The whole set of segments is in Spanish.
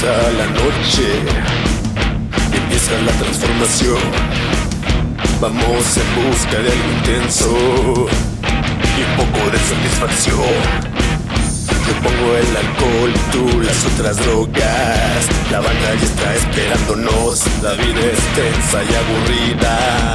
Empieza la noche, empieza la transformación. Vamos en busca de algo intenso y un poco de satisfacción. Yo pongo el alcohol y tú las otras drogas. La banda ya está esperándonos. La vida es tensa y aburrida.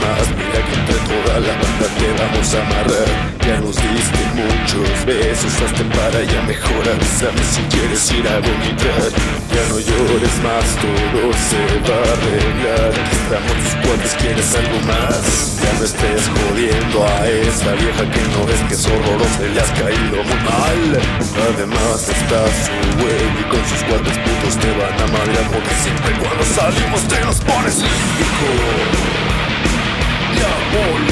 Mira que entre toda la banda te vamos a amarrar. Ya nos diste muchos besos Hazte para ya mejor avísame si quieres ir a vomitar. Ya no llores más, todo se va a arreglar. Estamos tus cuates, ¿quieres algo más? Ya no estés jodiendo a esa vieja que no ves que es horrorosa y le has caído muy mal. Además está su güey y con sus cuates putos te van a madrear Porque siempre cuando salimos te nos pones lírico Diabólico